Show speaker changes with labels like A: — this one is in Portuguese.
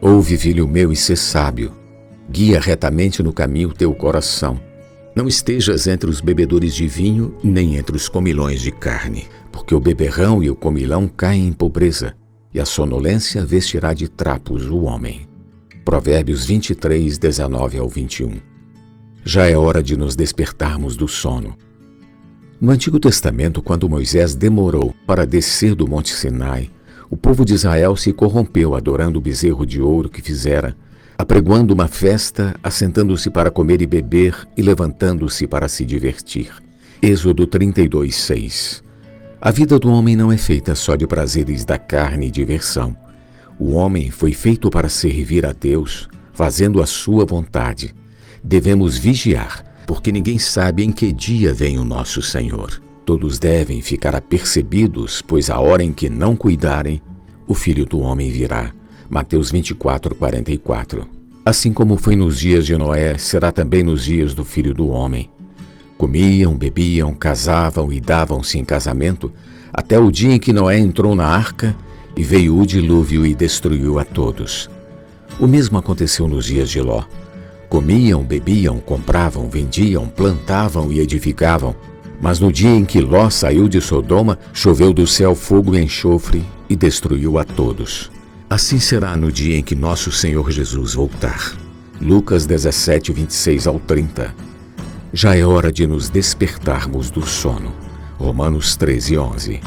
A: Ouve, filho meu, e sê sábio. Guia retamente no caminho teu coração. Não estejas entre os bebedores de vinho, nem entre os comilões de carne, porque o beberrão e o comilão caem em pobreza, e a sonolência vestirá de trapos o homem. Provérbios 23, 19 ao 21. Já é hora de nos despertarmos do sono. No Antigo Testamento, quando Moisés demorou para descer do Monte Sinai, o povo de Israel se corrompeu adorando o bezerro de ouro que fizera, apregoando uma festa, assentando-se para comer e beber e levantando-se para se divertir. Êxodo 32, 6 A vida do homem não é feita só de prazeres da carne e diversão. O homem foi feito para servir a Deus, fazendo a sua vontade. Devemos vigiar, porque ninguém sabe em que dia vem o nosso Senhor. Todos devem ficar apercebidos, pois a hora em que não cuidarem, o Filho do Homem virá. Mateus 24, 44. Assim como foi nos dias de Noé, será também nos dias do Filho do Homem. Comiam, bebiam, casavam e davam-se em casamento, até o dia em que Noé entrou na arca e veio o dilúvio e destruiu a todos. O mesmo aconteceu nos dias de Ló. Comiam, bebiam, compravam, vendiam, plantavam e edificavam. Mas no dia em que Ló saiu de Sodoma, choveu do céu fogo e enxofre e destruiu a todos. Assim será no dia em que nosso Senhor Jesus voltar. Lucas 17, 26 ao 30. Já é hora de nos despertarmos do sono. Romanos 13, 11.